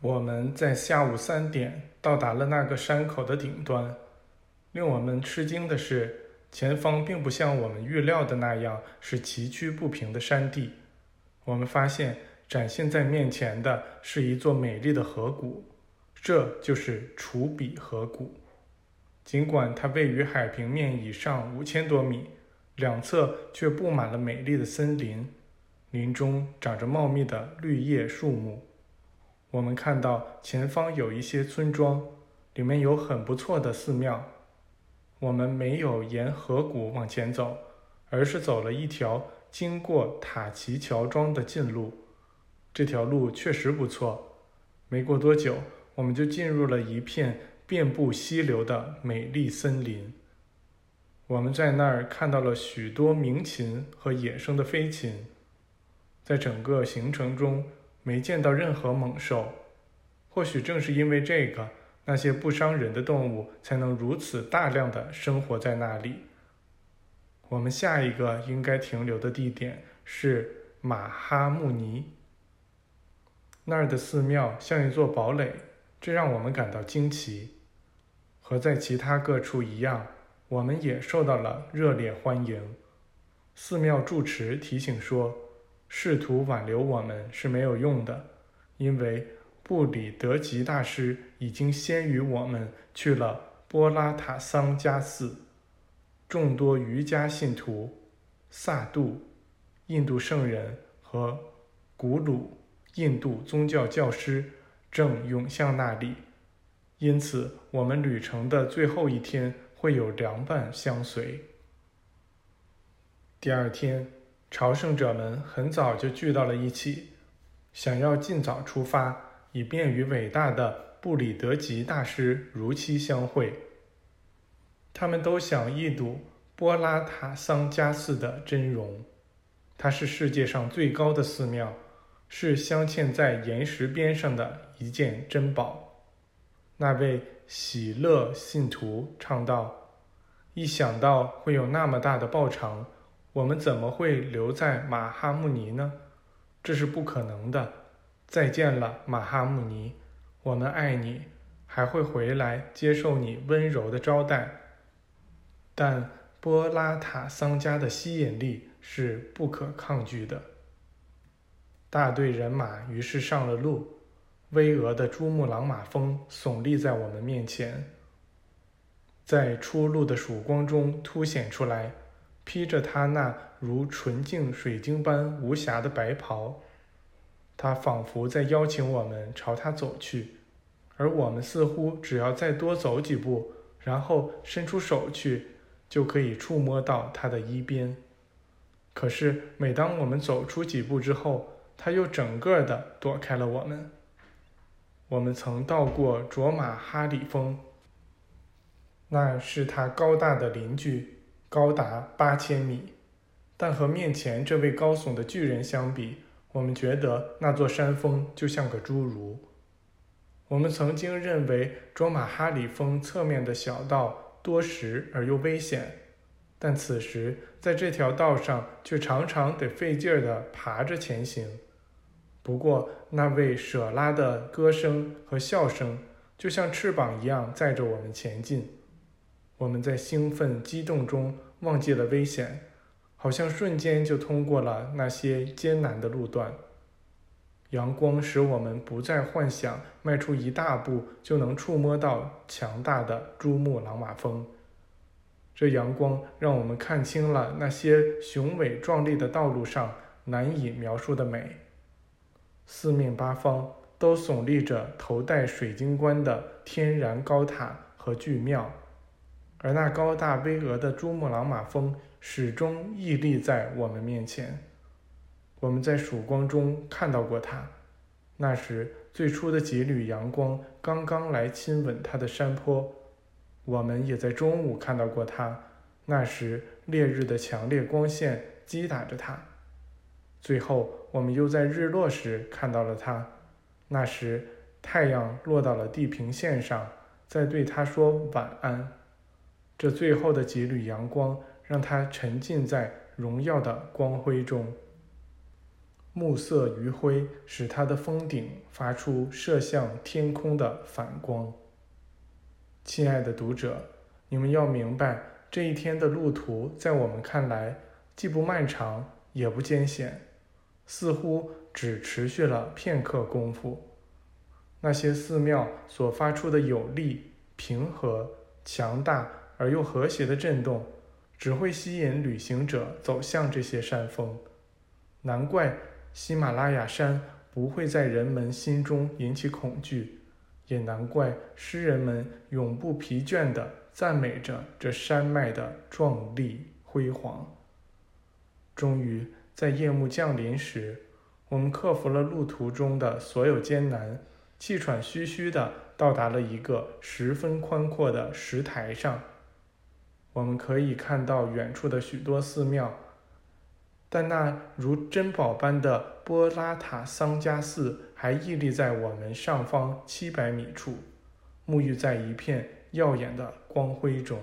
我们在下午三点到达了那个山口的顶端。令我们吃惊的是，前方并不像我们预料的那样是崎岖不平的山地。我们发现展现在面前的是一座美丽的河谷，这就是楚比河谷。尽管它位于海平面以上五千多米，两侧却布满了美丽的森林，林中长着茂密的绿叶树木。我们看到前方有一些村庄，里面有很不错的寺庙。我们没有沿河谷往前走，而是走了一条经过塔奇乔庄的近路。这条路确实不错。没过多久，我们就进入了一片遍布溪流的美丽森林。我们在那儿看到了许多鸣禽和野生的飞禽。在整个行程中，没见到任何猛兽。或许正是因为这个。那些不伤人的动物才能如此大量的生活在那里。我们下一个应该停留的地点是马哈木尼，那儿的寺庙像一座堡垒，这让我们感到惊奇。和在其他各处一样，我们也受到了热烈欢迎。寺庙住持提醒说，试图挽留我们是没有用的，因为。布里德吉大师已经先于我们去了波拉塔桑加寺，众多瑜伽信徒、萨杜、印度圣人和古鲁印度宗教教师正涌向那里，因此我们旅程的最后一天会有凉拌相随。第二天，朝圣者们很早就聚到了一起，想要尽早出发。以便与伟大的布里德吉大师如期相会。他们都想一睹波拉塔桑加寺的真容。它是世界上最高的寺庙，是镶嵌在岩石边上的一件珍宝。那位喜乐信徒唱道：“一想到会有那么大的报偿，我们怎么会留在马哈木尼呢？这是不可能的。”再见了，马哈姆尼，我们爱你，还会回来接受你温柔的招待。但波拉塔桑加的吸引力是不可抗拒的。大队人马于是上了路，巍峨的珠穆朗玛峰耸立在我们面前，在初露的曙光中凸显出来，披着他那如纯净水晶般无瑕的白袍。他仿佛在邀请我们朝他走去，而我们似乎只要再多走几步，然后伸出手去，就可以触摸到他的衣边。可是每当我们走出几步之后，他又整个的躲开了我们。我们曾到过卓玛哈里峰，那是他高大的邻居，高达八千米，但和面前这位高耸的巨人相比。我们觉得那座山峰就像个侏儒。我们曾经认为卓玛哈里峰侧面的小道多石而又危险，但此时在这条道上却常常得费劲儿地爬着前行。不过那位舍拉的歌声和笑声就像翅膀一样载着我们前进。我们在兴奋激动中忘记了危险。好像瞬间就通过了那些艰难的路段。阳光使我们不再幻想迈出一大步就能触摸到强大的珠穆朗玛峰。这阳光让我们看清了那些雄伟壮丽的道路上难以描述的美。四面八方都耸立着头戴水晶冠的天然高塔和巨庙，而那高大巍峨的珠穆朗玛峰。始终屹立在我们面前。我们在曙光中看到过它，那时最初的几缕阳光刚刚来亲吻它的山坡。我们也在中午看到过它，那时烈日的强烈光线击打着它。最后，我们又在日落时看到了它，那时太阳落到了地平线上，在对它说晚安。这最后的几缕阳光。让它沉浸在荣耀的光辉中。暮色余晖使它的峰顶发出射向天空的反光。亲爱的读者，你们要明白，这一天的路途在我们看来既不漫长也不艰险，似乎只持续了片刻功夫。那些寺庙所发出的有力、平和、强大而又和谐的震动，只会吸引旅行者走向这些山峰。难怪喜马拉雅山不会在人们心中引起恐惧，也难怪诗人们永不疲倦地赞美着这山脉的壮丽辉煌。终于在夜幕降临时，我们克服了路途中的所有艰难。气喘吁吁地到达了一个十分宽阔的石台上，我们可以看到远处的许多寺庙，但那如珍宝般的波拉塔桑加寺还屹立在我们上方七百米处，沐浴在一片耀眼的光辉中。